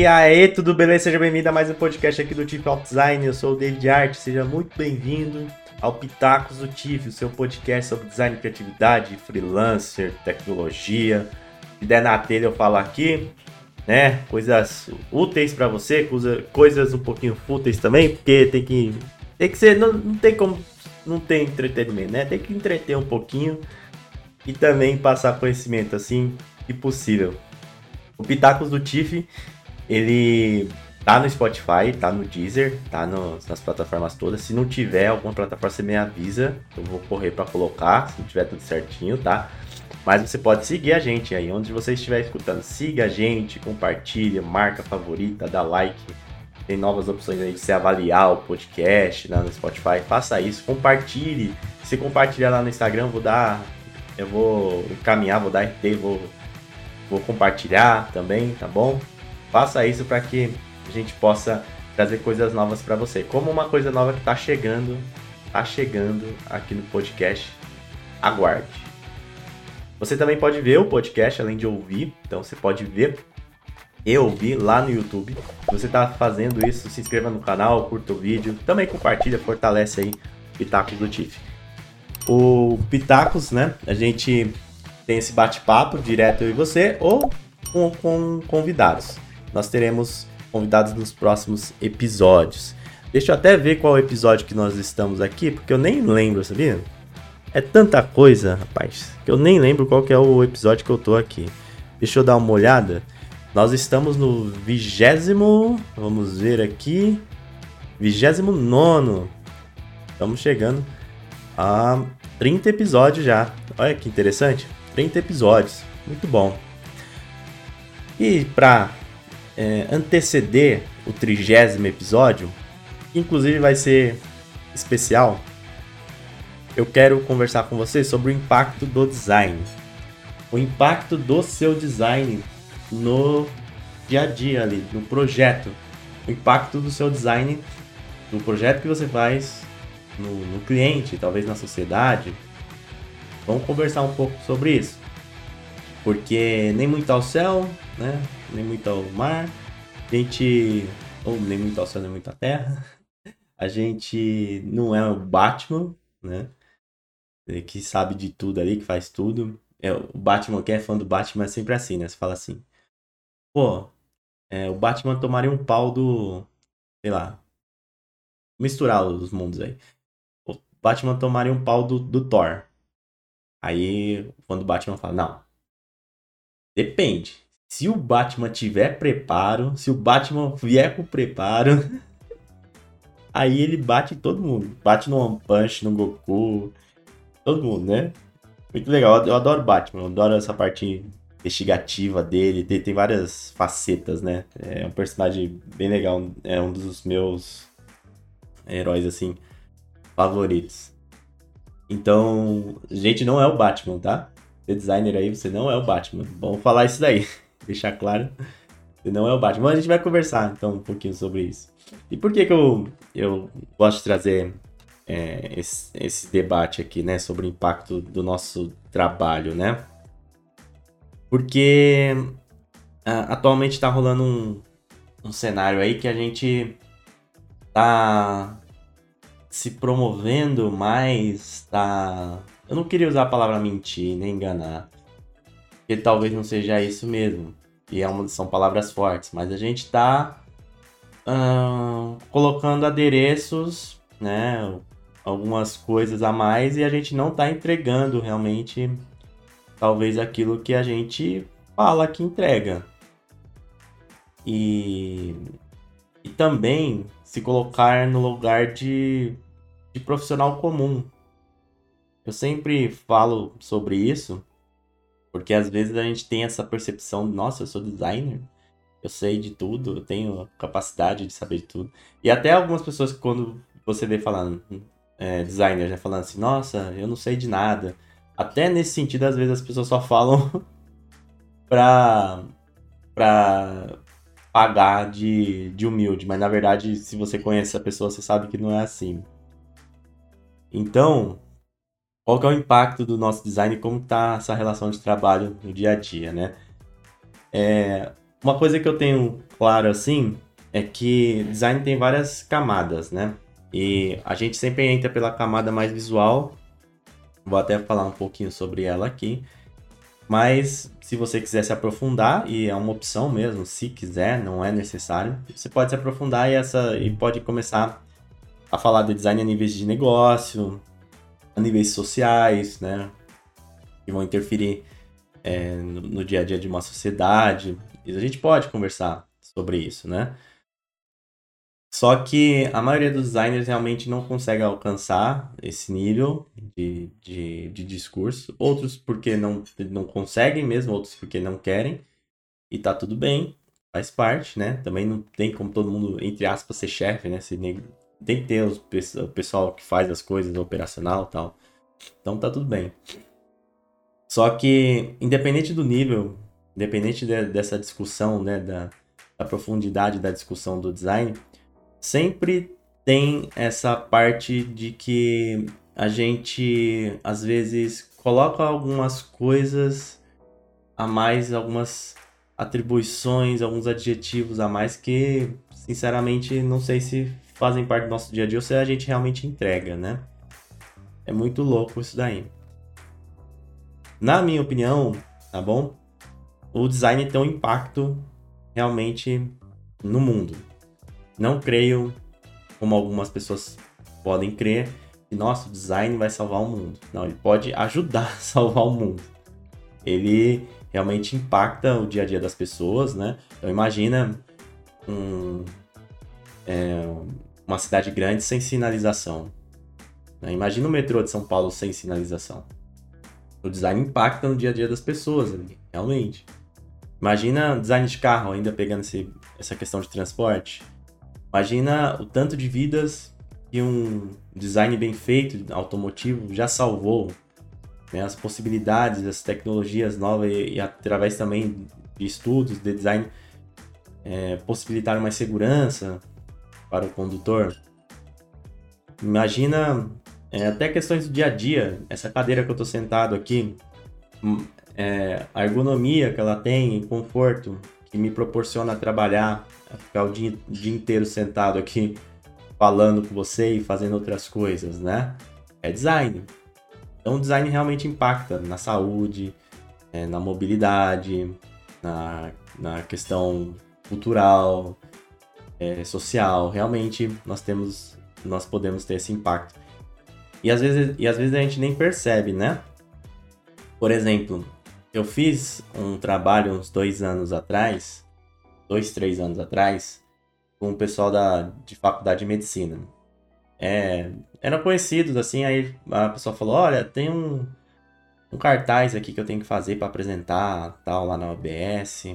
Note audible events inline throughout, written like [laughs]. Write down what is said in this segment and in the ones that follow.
E aí, tudo beleza? Seja bem-vindo a mais um podcast aqui do Tiff Out Design. Eu sou o David Art, seja muito bem-vindo ao Pitacos do Tiff, o seu podcast sobre design criatividade, freelancer, tecnologia. Se der na telha eu falo aqui, né? Coisas úteis para você, coisa, coisas um pouquinho fúteis também, porque tem que tem que ser, não, não tem como não tem entretenimento, né? Tem que entreter um pouquinho e também passar conhecimento assim que possível. O Pitacos do Tiff, ele tá no Spotify, tá no Deezer, tá no, nas plataformas todas. Se não tiver alguma plataforma, você me avisa. Eu vou correr para colocar, se tiver tudo certinho, tá? Mas você pode seguir a gente aí, onde você estiver escutando. Siga a gente, compartilha, marca favorita, dá like. Tem novas opções aí de você avaliar o podcast né, no Spotify. Faça isso, compartilhe. Se compartilhar lá no Instagram, vou dar. Eu vou encaminhar, vou dar RT, vou, vou compartilhar também, tá bom? Faça isso para que a gente possa trazer coisas novas para você. Como uma coisa nova que tá chegando, tá chegando aqui no podcast. Aguarde. Você também pode ver o podcast além de ouvir, então você pode ver e ouvir lá no YouTube. Se você está fazendo isso, se inscreva no canal, curta o vídeo, também compartilha, fortalece aí Pitacos do Tiff. O Pitacos, né? A gente tem esse bate-papo direto eu e você ou com, com convidados. Nós teremos convidados nos próximos episódios. Deixa eu até ver qual episódio que nós estamos aqui, porque eu nem lembro, sabia? É tanta coisa, rapaz, que eu nem lembro qual que é o episódio que eu tô aqui. Deixa eu dar uma olhada. Nós estamos no vigésimo, vamos ver aqui, vigésimo nono. Estamos chegando a 30 episódios já. Olha que interessante, 30 episódios, muito bom. E para é, anteceder o trigésimo episódio, que inclusive vai ser especial, eu quero conversar com você sobre o impacto do design. O impacto do seu design no dia a dia ali, no projeto. O impacto do seu design no projeto que você faz, no, no cliente, talvez na sociedade. Vamos conversar um pouco sobre isso. Porque nem muito ao céu, né? Nem muito ao mar. A gente. Ou nem muito ao céu, nem muito à terra. A gente não é o Batman, né? Que sabe de tudo ali, que faz tudo. É, o Batman, quem é fã do Batman é sempre assim, né? Você fala assim. Pô, é, o Batman tomaria um pau do. Sei lá. Misturar os mundos aí. O Batman tomaria um pau do, do Thor. Aí, quando o Batman fala, não. Depende. Se o Batman tiver preparo, se o Batman vier com preparo, [laughs] aí ele bate todo mundo. Bate no One Punch, no Goku, todo mundo, né? Muito legal. Eu adoro Batman, eu adoro essa parte investigativa dele. Tem, tem várias facetas, né? É um personagem bem legal. É um dos meus heróis, assim, favoritos. Então, gente, não é o Batman, tá? Designer aí, você não é o Batman. Vamos falar isso daí. [laughs] Deixar claro. Você não é o Batman. Mas a gente vai conversar, então, um pouquinho sobre isso. E por que que eu, eu gosto de trazer é, esse, esse debate aqui, né? Sobre o impacto do nosso trabalho, né? Porque atualmente está rolando um, um cenário aí que a gente tá se promovendo mais, tá. Eu não queria usar a palavra mentir, nem enganar. Porque talvez não seja isso mesmo. E é uma, são palavras fortes, mas a gente tá uh, colocando adereços, né? Algumas coisas a mais e a gente não tá entregando realmente talvez aquilo que a gente fala que entrega. E, e também se colocar no lugar de, de profissional comum. Eu sempre falo sobre isso, porque às vezes a gente tem essa percepção, nossa, eu sou designer, eu sei de tudo, eu tenho capacidade de saber de tudo. E até algumas pessoas quando você vê falando, é, designer, né, falando assim, nossa, eu não sei de nada. Até nesse sentido, às vezes as pessoas só falam [laughs] pra, pra pagar de, de humilde, mas na verdade, se você conhece a pessoa, você sabe que não é assim. Então, qual que é o impacto do nosso design como está essa relação de trabalho no dia a dia, né? É, Uma coisa que eu tenho claro assim é que design tem várias camadas, né? E a gente sempre entra pela camada mais visual. Vou até falar um pouquinho sobre ela aqui. Mas se você quiser se aprofundar, e é uma opção mesmo, se quiser, não é necessário, você pode se aprofundar e, essa, e pode começar a falar de design a níveis de negócio, níveis sociais, né? Que vão interferir é, no, no dia a dia de uma sociedade. E a gente pode conversar sobre isso, né? Só que a maioria dos designers realmente não consegue alcançar esse nível de, de, de discurso. Outros porque não, não conseguem mesmo, outros porque não querem. E tá tudo bem, faz parte, né? Também não tem como todo mundo, entre aspas, ser chefe, né? Se, tem que ter os, o pessoal que faz as coisas, operacional tal. Então tá tudo bem. Só que, independente do nível, independente de, dessa discussão, né, da, da profundidade da discussão do design, sempre tem essa parte de que a gente às vezes coloca algumas coisas a mais, algumas atribuições, alguns adjetivos a mais que, sinceramente, não sei se fazem parte do nosso dia a dia ou se a gente realmente entrega, né? É muito louco isso daí. Na minha opinião, tá bom? O design tem um impacto realmente no mundo. Não creio, como algumas pessoas podem crer, que nosso design vai salvar o mundo. Não, ele pode ajudar a [laughs] salvar o mundo. Ele realmente impacta o dia a dia das pessoas, né? Então imagina um, é, uma cidade grande sem sinalização. Né? Imagina o metrô de São Paulo sem sinalização. O design impacta no dia a dia das pessoas realmente. Imagina design de carro ainda pegando esse, essa questão de transporte. Imagina o tanto de vidas que um design bem feito, automotivo, já salvou. Né? As possibilidades, as tecnologias novas e, e através também de estudos de design é, possibilitaram mais segurança para o condutor. Imagina é, até questões do dia a dia. Essa cadeira que eu estou sentado aqui, hum, é, a ergonomia que ela tem, conforto que me proporciona trabalhar ficar o dia, o dia inteiro sentado aqui falando com você e fazendo outras coisas, né? É design. Então, o design realmente impacta na saúde, é, na mobilidade, na, na questão cultural, é, social. Realmente, nós temos, nós podemos ter esse impacto. E às vezes, e às vezes a gente nem percebe, né? Por exemplo, eu fiz um trabalho uns dois anos atrás dois, três anos atrás, com o pessoal da, de faculdade de medicina. É, eram conhecidos, assim, aí a pessoa falou, olha, tem um, um cartaz aqui que eu tenho que fazer para apresentar, tal, lá na OBS.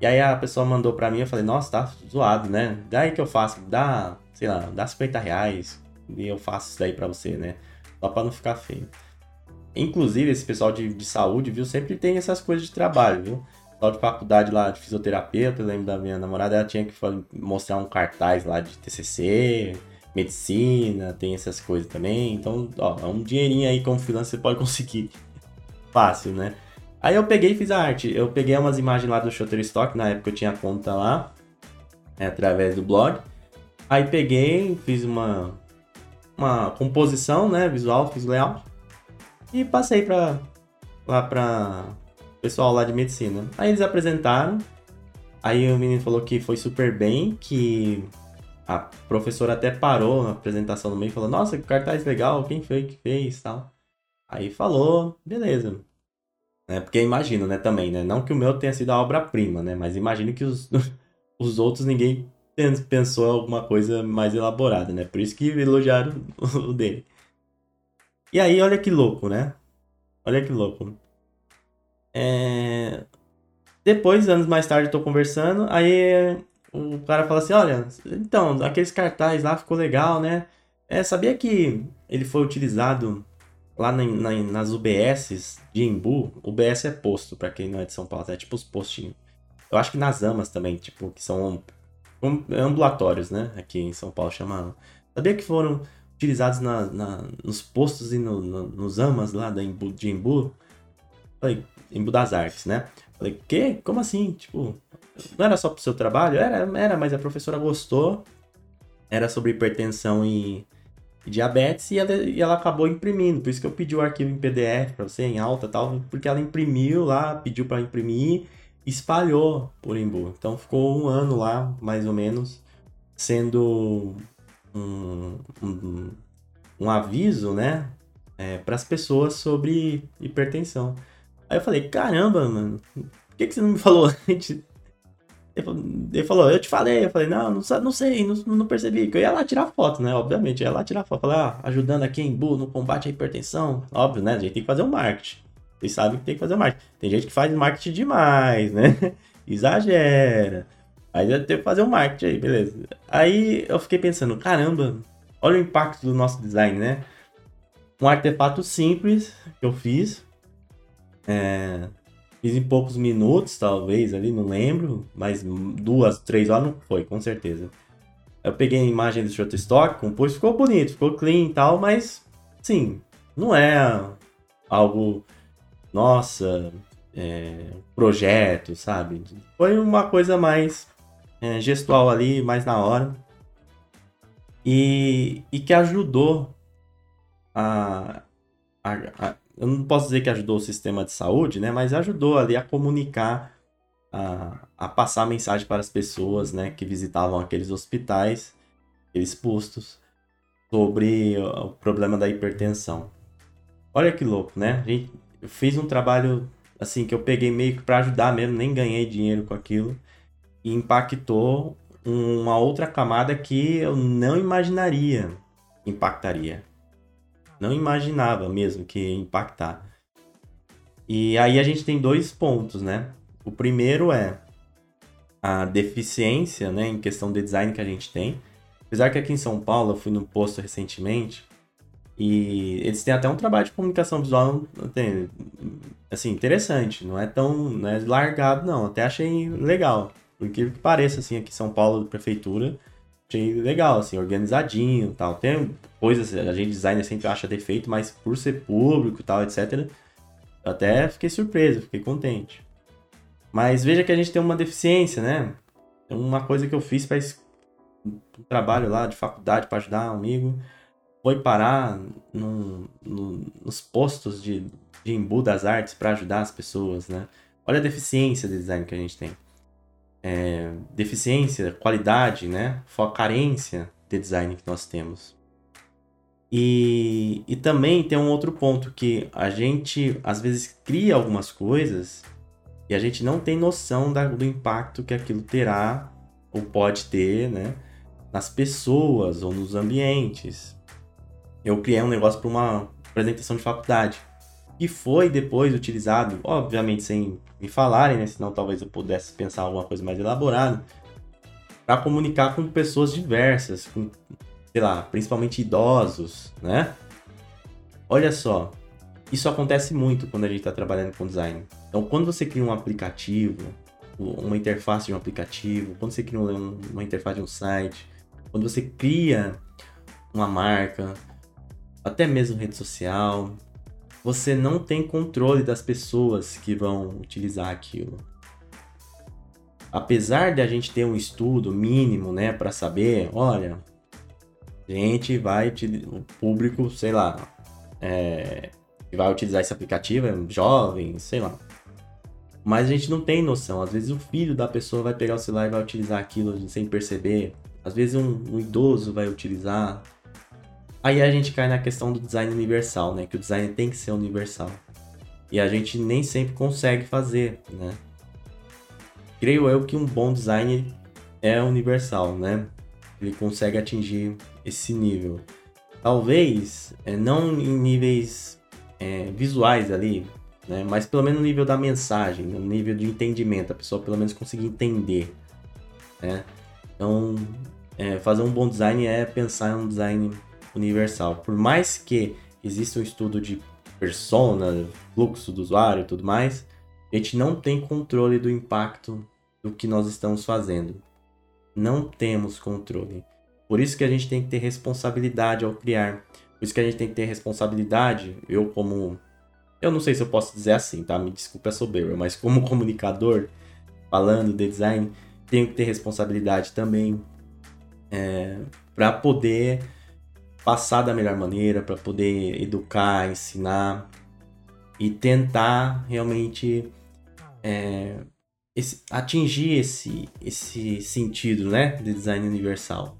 E aí a pessoa mandou para mim, eu falei, nossa, tá zoado, né? Daí que eu faço, dá, sei lá, dá 50 reais e eu faço isso daí pra você, né? Só pra não ficar feio. Inclusive, esse pessoal de, de saúde, viu, sempre tem essas coisas de trabalho, viu? tal de faculdade lá de fisioterapeuta, eu lembro da minha namorada, ela tinha que mostrar um cartaz lá de TCC, medicina, tem essas coisas também. Então, ó, é um dinheirinho aí como freelancer você pode [laughs] conseguir fácil, né? Aí eu peguei e fiz a arte. Eu peguei umas imagens lá do Shutterstock, na época eu tinha conta lá, é, através do blog. Aí peguei, fiz uma, uma composição, né, visual, fiz layout. E passei pra, lá pra, pessoal lá de medicina. Aí eles apresentaram, aí o menino falou que foi super bem, que a professora até parou na apresentação no meio e falou: Nossa, que cartaz legal, quem foi que fez tal. Aí falou, beleza. É, porque imagino, né, também, né? Não que o meu tenha sido a obra-prima, né? Mas imagino que os, [laughs] os outros ninguém pensou alguma coisa mais elaborada, né? Por isso que elogiaram [laughs] o dele. E aí, olha que louco, né? Olha que louco. É... Depois, anos mais tarde, eu tô conversando, aí o cara fala assim, olha, então, aqueles cartazes lá ficou legal, né? É, sabia que ele foi utilizado lá na, na, nas UBSs de Embu? UBS é posto, para quem não é de São Paulo, é tipo os postinhos. Eu acho que nas AMAs também, tipo, que são ambulatórios, né? Aqui em São Paulo chamavam. Sabia que foram utilizados na, na nos postos e no, no, nos AMAs lá da Embu, de Embu? Falei, Embu das Artes, né? Falei, quê? Como assim? Tipo, não era só pro seu trabalho? Era, era, mas a professora gostou. Era sobre hipertensão e diabetes e ela, e ela, acabou imprimindo. Por isso que eu pedi o arquivo em PDF para você, em alta tal, porque ela imprimiu lá, pediu para imprimir espalhou por Embu. Então ficou um ano lá, mais ou menos, sendo um, um, um aviso, né? É, para as pessoas sobre hipertensão. Aí eu falei, caramba, mano, por que, que você não me falou [laughs] antes? Ele falou, eu te falei. Eu falei, não, não, não sei, não, não percebi. Que eu ia lá tirar foto, né? Obviamente, eu ia lá tirar foto. Falei, ah, ajudando aqui em Bu no combate à hipertensão. Óbvio, né? A gente tem que fazer um marketing. Vocês sabem que tem que fazer o marketing. Tem gente que faz marketing demais, né? [laughs] Exagera. Aí eu tenho que fazer um marketing aí, beleza. Aí eu fiquei pensando, caramba, olha o impacto do nosso design, né? Um artefato simples que eu fiz. É, Fiz em poucos minutos, talvez, ali, não lembro. Mas duas, três horas não foi, com certeza. Eu peguei a imagem do Shutterstock, compus, ficou bonito, ficou clean e tal, mas, sim, não é algo, nossa, é, projeto, sabe? Foi uma coisa mais é, gestual ali, mais na hora. E, e que ajudou a, a, a eu não posso dizer que ajudou o sistema de saúde, né? Mas ajudou ali a comunicar, a, a passar a mensagem para as pessoas, né? Que visitavam aqueles hospitais, aqueles postos, sobre o problema da hipertensão. Olha que louco, né? Eu fiz um trabalho assim que eu peguei meio que para ajudar mesmo, nem ganhei dinheiro com aquilo e impactou uma outra camada que eu não imaginaria impactaria não imaginava mesmo que ia impactar. E aí a gente tem dois pontos, né? O primeiro é a deficiência, né, em questão de design que a gente tem. Apesar que aqui em São Paulo eu fui no posto recentemente e eles têm até um trabalho de comunicação visual assim, interessante, não é tão não é largado não, até achei legal. Por que pareça assim aqui em São Paulo, prefeitura, achei legal, assim, organizadinho tal. Tem coisas, a gente designer sempre acha defeito, mas por ser público e tal, etc. Até fiquei surpreso, fiquei contente. Mas veja que a gente tem uma deficiência, né? Uma coisa que eu fiz para um trabalho lá de faculdade para ajudar um amigo foi parar no, no, nos postos de, de embu das artes para ajudar as pessoas, né? Olha a deficiência de design que a gente tem é, deficiência, qualidade, né? carência de design que nós temos. E, e também tem um outro ponto que a gente às vezes cria algumas coisas e a gente não tem noção da, do impacto que aquilo terá ou pode ter, né? Nas pessoas ou nos ambientes. Eu criei um negócio para uma apresentação de faculdade e foi depois utilizado, obviamente sem me falarem, né? Senão talvez eu pudesse pensar alguma coisa mais elaborada. Para comunicar com pessoas diversas, com, sei lá, principalmente idosos, né? Olha só, isso acontece muito quando a gente está trabalhando com design. Então, quando você cria um aplicativo, uma interface de um aplicativo, quando você cria uma interface de um site, quando você cria uma marca, até mesmo rede social, você não tem controle das pessoas que vão utilizar aquilo. Apesar de a gente ter um estudo mínimo, né, para saber, olha, gente vai o público, sei lá, é, que vai utilizar esse aplicativo é jovem, sei lá. Mas a gente não tem noção. Às vezes o filho da pessoa vai pegar o celular e vai utilizar aquilo sem perceber. Às vezes um, um idoso vai utilizar. Aí a gente cai na questão do design universal, né? Que o design tem que ser universal. E a gente nem sempre consegue fazer, né? Creio eu que um bom design é universal, né? Ele consegue atingir esse nível. Talvez é, não em níveis é, visuais ali, né? Mas pelo menos no nível da mensagem, no nível de entendimento, a pessoa pelo menos conseguir entender, né? Então, é, fazer um bom design é pensar em um design universal. Por mais que exista um estudo de persona, fluxo do usuário e tudo mais, a gente não tem controle do impacto do que nós estamos fazendo. Não temos controle. Por isso que a gente tem que ter responsabilidade ao criar. Por isso que a gente tem que ter responsabilidade, eu como eu não sei se eu posso dizer assim, tá? Me desculpe a soberba, mas como [laughs] comunicador, falando de design, tenho que ter responsabilidade também é, para poder passar da melhor maneira, para poder educar, ensinar e tentar realmente é, esse, atingir esse, esse sentido né, de design universal.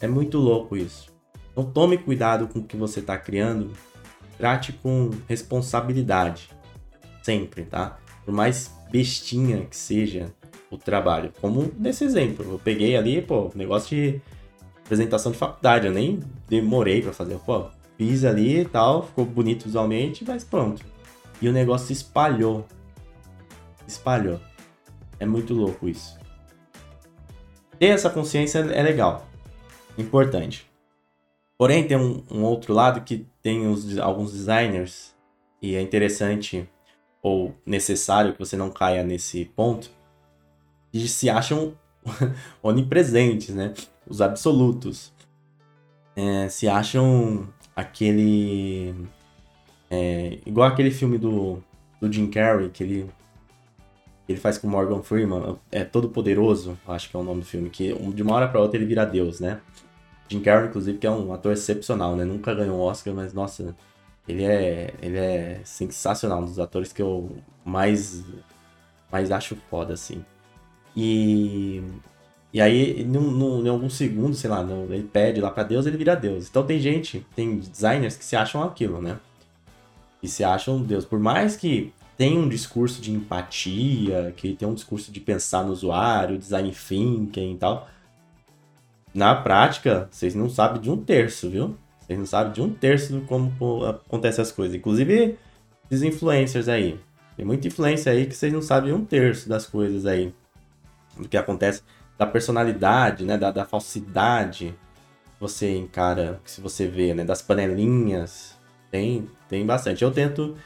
É muito louco isso. Então tome cuidado com o que você está criando, trate com responsabilidade, sempre, tá? Por mais bestinha que seja o trabalho, como nesse exemplo, eu peguei ali, pô, negócio de apresentação de faculdade, eu nem demorei para fazer, pô, fiz ali e tal, ficou bonito visualmente, mas pronto. E o negócio se espalhou. Espalhou. É muito louco isso. Ter essa consciência é legal. Importante. Porém, tem um, um outro lado que tem os, alguns designers, e é interessante ou necessário que você não caia nesse ponto, que se acham [laughs] onipresentes, né? Os absolutos. É, se acham aquele. É, igual aquele filme do, do Jim Carrey, que ele, ele faz com Morgan Freeman, é Todo Poderoso, acho que é o nome do filme, que de uma hora para outra ele vira Deus, né? Jim Carrey, inclusive, que é um ator excepcional, né? Nunca ganhou um Oscar, mas nossa, ele é, ele é sensacional, um dos atores que eu mais, mais acho foda, assim. E, e aí, num, em alguns segundos, sei lá, ele pede lá para Deus, ele vira Deus. Então tem gente, tem designers que se acham aquilo, né? E se acham Deus. Por mais que tenha um discurso de empatia, que tenha um discurso de pensar no usuário, design thinking e tal na prática, vocês não sabem de um terço, viu? Vocês não sabem de um terço de como acontecem as coisas. Inclusive, esses influencers aí. Tem muita influência aí que vocês não sabem um terço das coisas aí. Do que acontece. Da personalidade, né? Da, da falsidade. Você encara, se você vê, né? Das panelinhas. Tem, tem bastante. Eu tento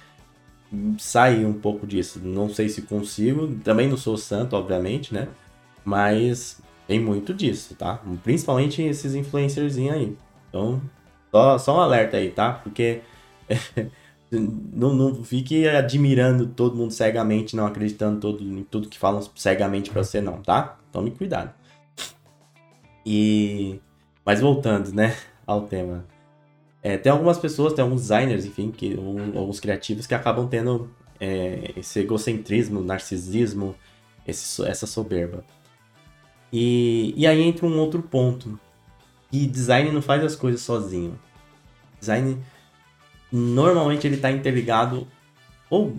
sair um pouco disso. Não sei se consigo. Também não sou santo, obviamente, né? Mas tem muito disso, tá? Principalmente esses influencers aí. Então, só, só um alerta aí, tá? Porque [laughs] não, não fique admirando todo mundo cegamente, não acreditando todo, em tudo que falam cegamente pra você, não, tá? Tome cuidado. E. Mas voltando, né, ao tema. É, tem algumas pessoas, tem alguns designers, enfim, que, um, alguns criativos que acabam tendo é, esse egocentrismo, narcisismo, esse, essa soberba. E, e aí entra um outro ponto. Que design não faz as coisas sozinho. Design normalmente ele está interligado ou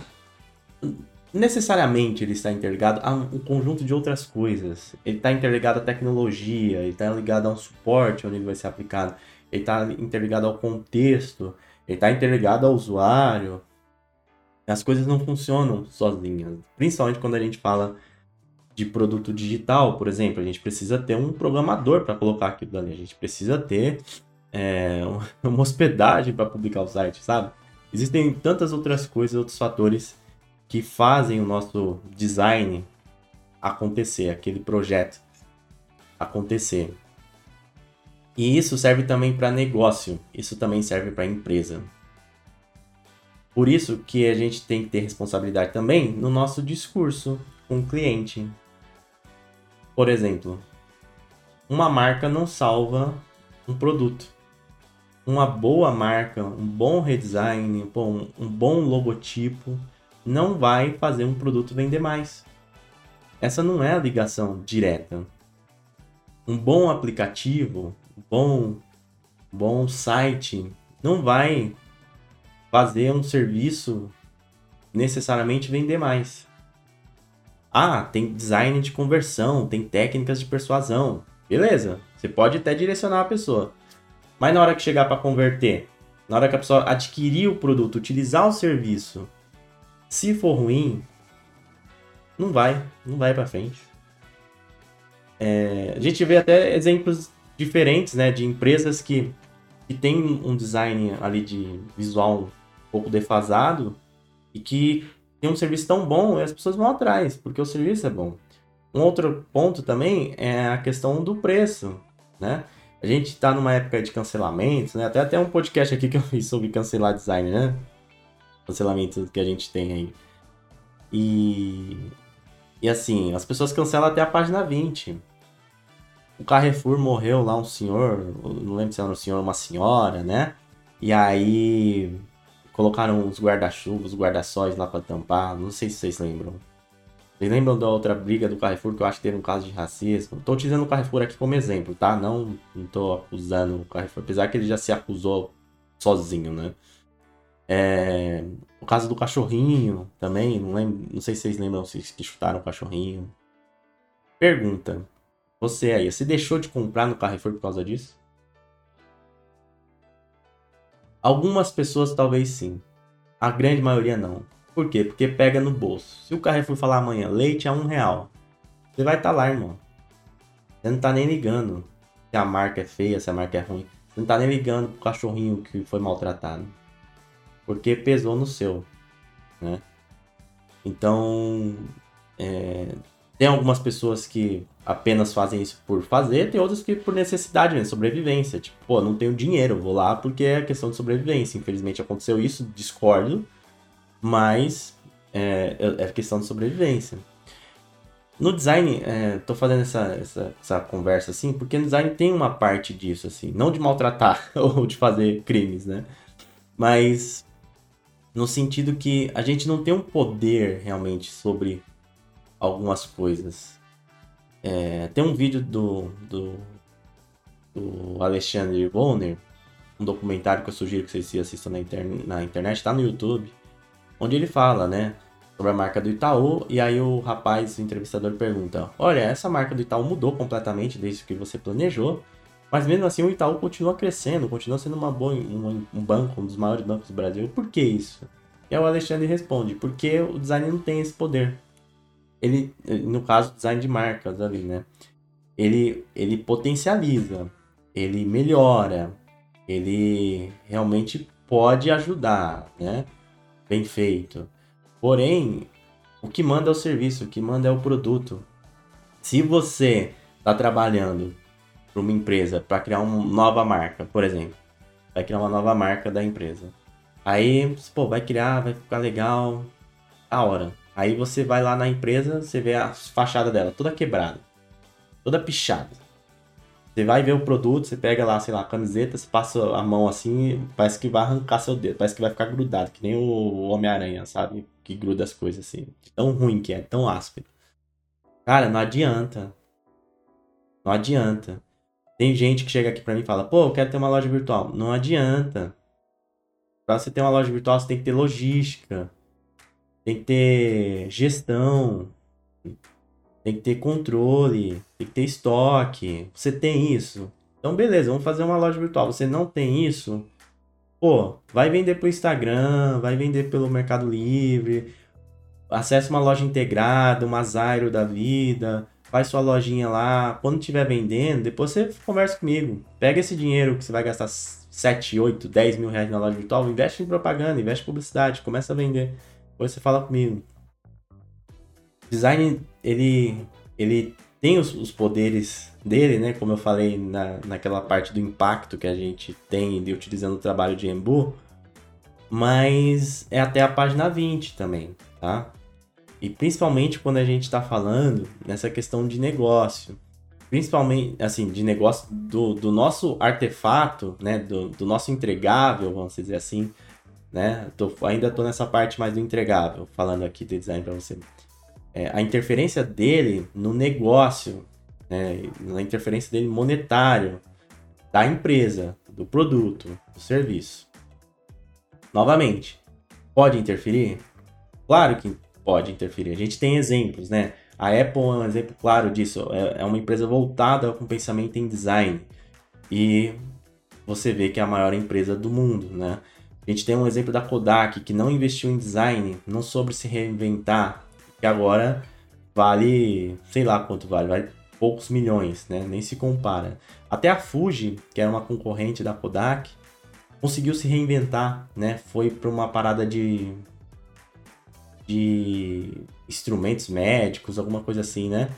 necessariamente ele está interligado a um conjunto de outras coisas. Ele está interligado à tecnologia, ele está ligado a um suporte onde ele vai ser aplicado, ele está interligado ao contexto, ele está interligado ao usuário. As coisas não funcionam sozinhas, principalmente quando a gente fala de produto digital, por exemplo, a gente precisa ter um programador para colocar aquilo ali, a gente precisa ter é, [laughs] uma hospedagem para publicar o site, sabe? Existem tantas outras coisas, outros fatores que fazem o nosso design acontecer, aquele projeto acontecer. E isso serve também para negócio, isso também serve para empresa. Por isso que a gente tem que ter responsabilidade também no nosso discurso com o cliente, por exemplo, uma marca não salva um produto. Uma boa marca, um bom redesign, um bom logotipo não vai fazer um produto vender mais. Essa não é a ligação direta. Um bom aplicativo, bom, bom site não vai fazer um serviço necessariamente vender mais. Ah, tem design de conversão, tem técnicas de persuasão. Beleza, você pode até direcionar a pessoa. Mas na hora que chegar para converter, na hora que a pessoa adquirir o produto, utilizar o serviço, se for ruim, não vai, não vai para frente. É, a gente vê até exemplos diferentes, né, de empresas que, que tem um design ali de visual um pouco defasado e que tem um serviço tão bom e as pessoas vão atrás, porque o serviço é bom. Um outro ponto também é a questão do preço, né? A gente está numa época de cancelamentos, né? Até até um podcast aqui que eu fiz sobre cancelar design, né? cancelamento que a gente tem aí. E. E assim, as pessoas cancelam até a página 20. O Carrefour morreu lá, um senhor, não lembro se era um senhor ou uma senhora, né? E aí colocaram os guarda-chuvas, os guarda-sóis lá para tampar. Não sei se vocês lembram. Vocês lembram da outra briga do Carrefour que eu acho que teve um caso de racismo? Tô utilizando o Carrefour aqui como exemplo, tá? Não, não tô acusando o Carrefour, apesar que ele já se acusou sozinho, né? É, o caso do cachorrinho também, não, lembro, não sei se vocês lembram se que chutaram o cachorrinho. Pergunta: Você aí, você deixou de comprar no Carrefour por causa disso? Algumas pessoas talvez sim. A grande maioria não. Por quê? Porque pega no bolso. Se o Carrefour falar amanhã, leite a um real, você vai estar tá lá, irmão. Você não tá nem ligando se a marca é feia, se a marca é ruim. Você não tá nem ligando pro cachorrinho que foi maltratado. Porque pesou no seu, né? Então, é, tem algumas pessoas que apenas fazem isso por fazer, tem outras que por necessidade mesmo, sobrevivência. Tipo, pô, não tenho dinheiro, vou lá porque é questão de sobrevivência. Infelizmente aconteceu isso, discordo, mas é, é, é questão de sobrevivência. No design, é, tô fazendo essa, essa, essa, conversa assim, porque no design tem uma parte disso, assim, não de maltratar [laughs] ou de fazer crimes, né? Mas no sentido que a gente não tem um poder realmente sobre algumas coisas. É, tem um vídeo do, do, do Alexandre Bonner, um documentário que eu sugiro que vocês assistam na, internet, na internet, tá no YouTube, onde ele fala, né, sobre a marca do Itaú, e aí o rapaz, o entrevistador, pergunta: Olha, essa marca do Itaú mudou completamente desde que você planejou, mas mesmo assim o Itaú continua crescendo, continua sendo uma boa, um, um banco, um dos maiores bancos do Brasil. Por que isso? E aí o Alexandre responde: Porque o design não tem esse poder. Ele, no caso, design de marcas ali, né? Ele, ele potencializa, ele melhora, ele realmente pode ajudar, né? Bem feito. Porém, o que manda é o serviço, o que manda é o produto. Se você está trabalhando para uma empresa para criar uma nova marca, por exemplo, vai criar uma nova marca da empresa. Aí, pô, vai criar, vai ficar legal, a hora. Aí você vai lá na empresa, você vê a fachada dela toda quebrada, toda pichada. Você vai ver o produto, você pega lá, sei lá, a camiseta, você passa a mão assim, parece que vai arrancar seu dedo, parece que vai ficar grudado, que nem o Homem-Aranha, sabe? Que gruda as coisas assim. Tão ruim que é, tão áspero. Cara, não adianta. Não adianta. Tem gente que chega aqui pra mim e fala, pô, eu quero ter uma loja virtual. Não adianta. Pra você ter uma loja virtual, você tem que ter logística. Tem que ter gestão. Tem que ter controle, tem que ter estoque. Você tem isso? Então, beleza, vamos fazer uma loja virtual. Você não tem isso? Pô, vai vender pelo Instagram, vai vender pelo Mercado Livre, acesse uma loja integrada, uma Zairo da vida, faz sua lojinha lá. Quando estiver vendendo, depois você conversa comigo. Pega esse dinheiro que você vai gastar 7, 8, 10 mil reais na loja virtual, investe em propaganda, investe em publicidade, começa a vender. Depois você fala comigo design, ele, ele tem os, os, poderes dele, né? Como eu falei na, naquela parte do impacto que a gente tem de utilizando o trabalho de Embu, mas é até a página 20 também, tá? E principalmente quando a gente está falando nessa questão de negócio. Principalmente, assim, de negócio do, do nosso artefato, né? Do, do nosso entregável, vamos dizer assim, né? Tô, ainda tô nessa parte mais do entregável, falando aqui do design para você é, a interferência dele no negócio, né, na interferência dele monetário da empresa, do produto, do serviço. Novamente, pode interferir? Claro que pode interferir. A gente tem exemplos, né? A Apple é um exemplo claro disso. É, é uma empresa voltada com pensamento em design. E você vê que é a maior empresa do mundo, né? A gente tem um exemplo da Kodak, que não investiu em design, não soube se reinventar, que agora vale, sei lá quanto vale, vale poucos milhões, né? Nem se compara. Até a Fuji, que era uma concorrente da Kodak, conseguiu se reinventar, né? Foi para uma parada de de instrumentos médicos, alguma coisa assim, né?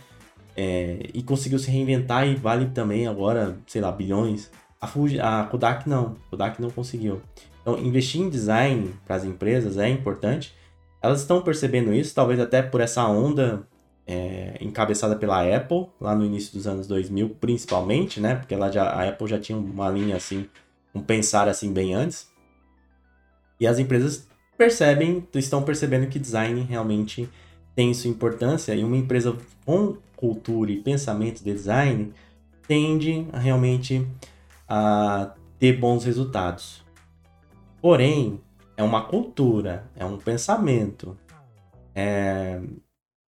É, e conseguiu se reinventar e vale também agora, sei lá, bilhões. A, Fuji, a Kodak não, a Kodak não conseguiu. Então, investir em design para as empresas é importante. Elas estão percebendo isso, talvez até por essa onda é, encabeçada pela Apple, lá no início dos anos 2000, principalmente, né? Porque ela já, a Apple já tinha uma linha assim, um pensar assim bem antes. E as empresas percebem, estão percebendo que design realmente tem sua importância e uma empresa com cultura e pensamento de design tende a realmente a ter bons resultados. Porém, é uma cultura, é um pensamento, é...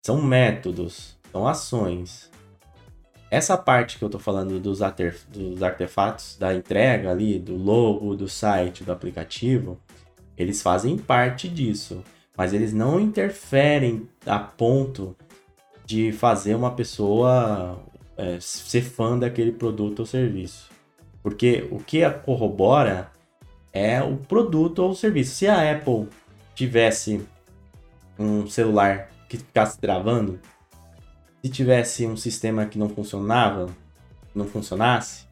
são métodos, são ações. Essa parte que eu estou falando dos, dos artefatos da entrega ali, do logo, do site, do aplicativo, eles fazem parte disso, mas eles não interferem a ponto de fazer uma pessoa é, ser fã daquele produto ou serviço. Porque o que corrobora é o produto ou o serviço. Se a Apple tivesse um celular que ficasse travando, se tivesse um sistema que não funcionava, não funcionasse,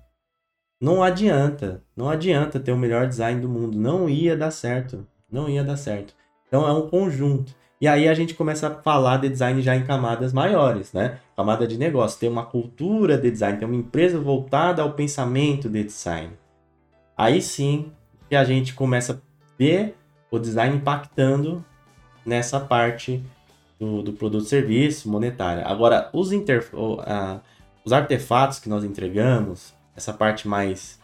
não adianta, não adianta ter o melhor design do mundo, não ia dar certo, não ia dar certo. Então é um conjunto. E aí a gente começa a falar de design já em camadas maiores, né? Camada de negócio, ter uma cultura de design, ter uma empresa voltada ao pensamento de design. Aí sim que a gente começa a ver o design impactando nessa parte do, do produto serviço monetária. Agora, os, uh, os artefatos que nós entregamos, essa parte mais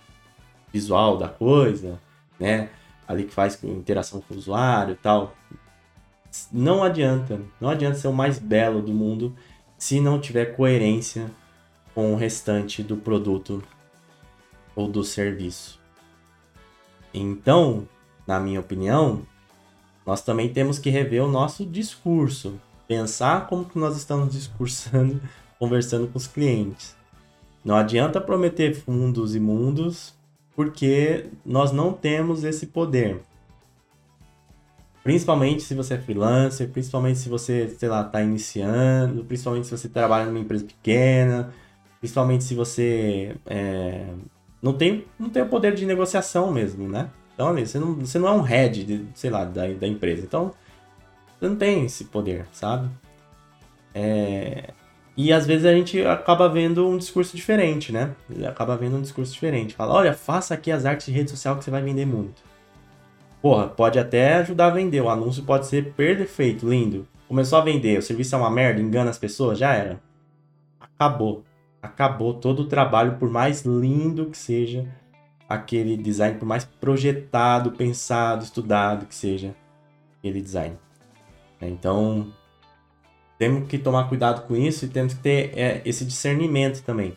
visual da coisa, né? Ali que faz interação com o usuário e tal, não adianta, não adianta ser o mais belo do mundo se não tiver coerência com o restante do produto ou do serviço. Então, na minha opinião, nós também temos que rever o nosso discurso, pensar como que nós estamos discursando, [laughs] conversando com os clientes. Não adianta prometer fundos e mundos, porque nós não temos esse poder. Principalmente se você é freelancer, principalmente se você, sei lá, está iniciando, principalmente se você trabalha numa empresa pequena, principalmente se você é, não, tem, não tem o poder de negociação mesmo, né? Então, ali, você não, você não é um head, de, sei lá, da, da empresa. Então, você não tem esse poder, sabe? É... E às vezes a gente acaba vendo um discurso diferente, né? Acaba vendo um discurso diferente. Fala, olha, faça aqui as artes de rede social que você vai vender muito. Porra, pode até ajudar a vender. O anúncio pode ser perfeito, lindo. Começou a vender, o serviço é uma merda, engana as pessoas, já era. Acabou. Acabou todo o trabalho, por mais lindo que seja aquele design, por mais projetado, pensado, estudado que seja aquele design. Então, temos que tomar cuidado com isso e temos que ter é, esse discernimento também.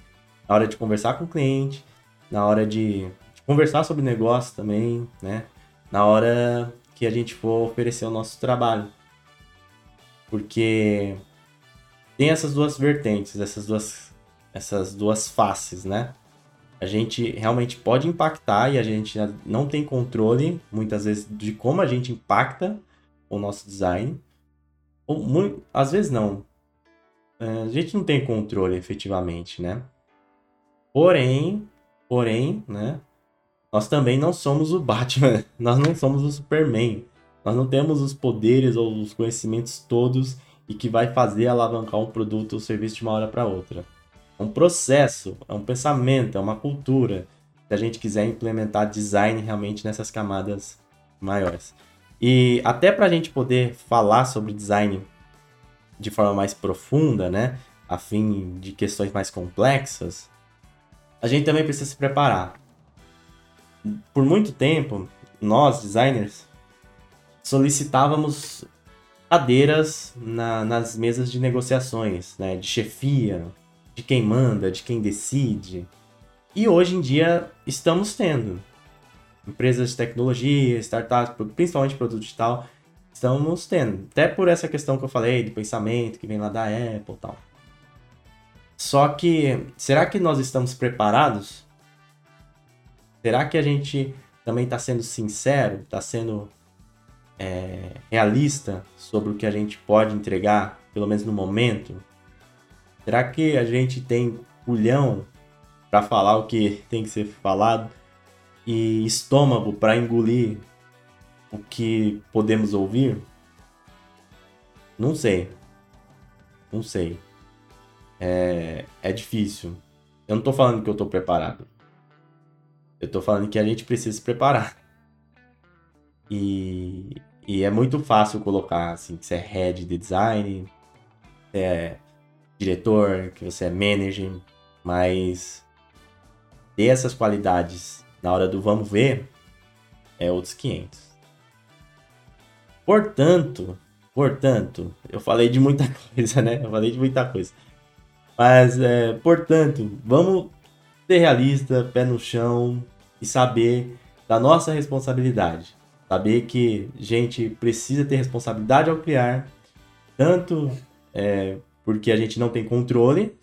Na hora de conversar com o cliente, na hora de, de conversar sobre negócio também, né? na hora que a gente for oferecer o nosso trabalho. Porque tem essas duas vertentes, essas duas, essas duas faces, né? A gente realmente pode impactar e a gente não tem controle, muitas vezes, de como a gente impacta o nosso design. Ou, muito, às vezes não. É, a gente não tem controle efetivamente, né? Porém, porém, né? Nós também não somos o Batman, [laughs] nós não somos o Superman. Nós não temos os poderes ou os conhecimentos todos e que vai fazer alavancar um produto ou serviço de uma hora para outra. É um processo, é um pensamento, é uma cultura. Se a gente quiser implementar design realmente nessas camadas maiores. E até para a gente poder falar sobre design de forma mais profunda, né, a fim de questões mais complexas, a gente também precisa se preparar por muito tempo, nós, designers, solicitávamos cadeiras na, nas mesas de negociações, né? De chefia, de quem manda, de quem decide. E hoje em dia estamos tendo. Empresas de tecnologia, startups, principalmente produto digital, estamos tendo. Até por essa questão que eu falei, do pensamento que vem lá da Apple e tal. Só que, será que nós estamos preparados Será que a gente também está sendo sincero, está sendo é, realista sobre o que a gente pode entregar, pelo menos no momento? Será que a gente tem culhão para falar o que tem que ser falado e estômago para engolir o que podemos ouvir? Não sei. Não sei. É, é difícil. Eu não tô falando que eu tô preparado. Eu tô falando que a gente precisa se preparar. E, e é muito fácil colocar assim, que você é head de design, é diretor, que você é manager, mas ter essas qualidades na hora do vamos ver é outros 500. Portanto, portanto, eu falei de muita [laughs] coisa, né? Eu falei de muita coisa. Mas, é, portanto, vamos ser realista, pé no chão e saber da nossa responsabilidade. Saber que a gente precisa ter responsabilidade ao criar, tanto é, porque a gente não tem controle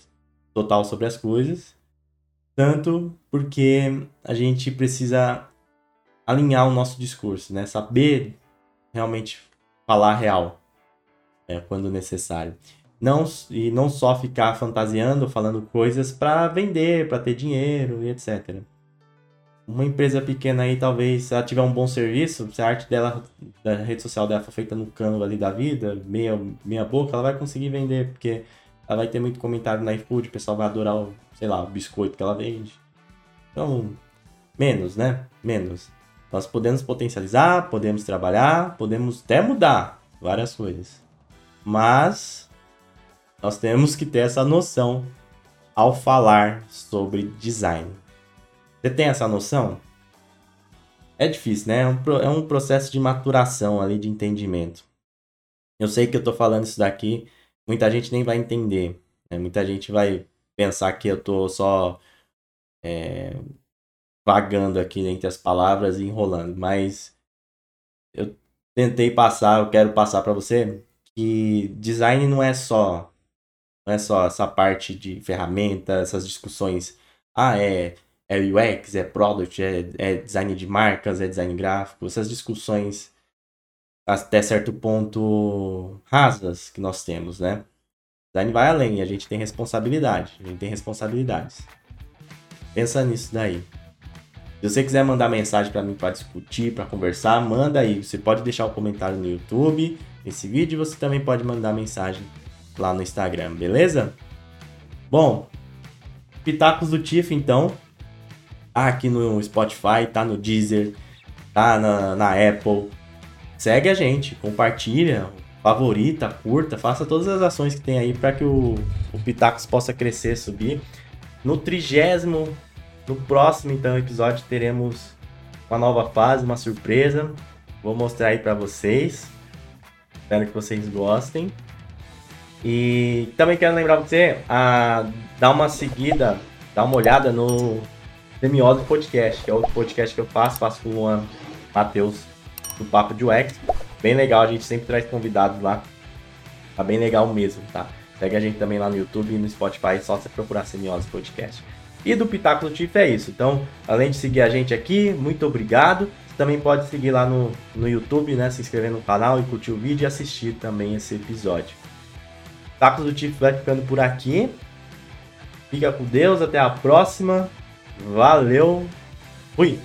total sobre as coisas, tanto porque a gente precisa alinhar o nosso discurso, né? Saber realmente falar real é, quando necessário. Não, e não só ficar fantasiando, falando coisas para vender, para ter dinheiro e etc. Uma empresa pequena aí, talvez, se ela tiver um bom serviço, se a arte dela, da rede social dela for feita no Canva ali da vida, meia, meia boca, ela vai conseguir vender, porque ela vai ter muito comentário na iFood, o pessoal vai adorar, o, sei lá, o biscoito que ela vende. Então, menos, né? Menos. Nós podemos potencializar, podemos trabalhar, podemos até mudar várias coisas. Mas nós temos que ter essa noção ao falar sobre design. Você tem essa noção? É difícil, né? É um, é um processo de maturação ali, de entendimento. Eu sei que eu tô falando isso daqui, muita gente nem vai entender. Né? Muita gente vai pensar que eu tô só é, vagando aqui entre as palavras e enrolando, mas eu tentei passar, eu quero passar para você que design não é só não é só essa parte de ferramenta, essas discussões, ah, é é UX, é product, é, é design de marcas, é design gráfico, essas discussões até certo ponto rasas que nós temos, né? Design vai além, a gente tem responsabilidade, a gente tem responsabilidades. Pensa nisso daí. Se você quiser mandar mensagem para mim para discutir, para conversar, manda aí. Você pode deixar o um comentário no YouTube, nesse vídeo, você também pode mandar mensagem lá no Instagram, beleza? Bom, Pitacos do Tiff, então, tá aqui no Spotify, tá no Deezer, tá na, na Apple. Segue a gente, compartilha, favorita, curta, faça todas as ações que tem aí para que o, o Pitacos possa crescer, subir. No trigésimo, no próximo então episódio teremos uma nova fase, uma surpresa. Vou mostrar aí para vocês. Espero que vocês gostem. E também quero lembrar você a dar uma seguida, dar uma olhada no Semiose Podcast, que é outro podcast que eu faço, faço com o Matheus do Papo de UX. Bem legal, a gente sempre traz convidados lá. Tá bem legal mesmo, tá? Segue a gente também lá no YouTube e no Spotify, só você procurar Semiose Podcast. E do Pitaco do Tif é isso. Então, além de seguir a gente aqui, muito obrigado. Você também pode seguir lá no, no YouTube, né? Se inscrever no canal e curtir o vídeo e assistir também esse episódio. Tacos do Tif vai ficando por aqui. Fica com Deus, até a próxima. Valeu, fui!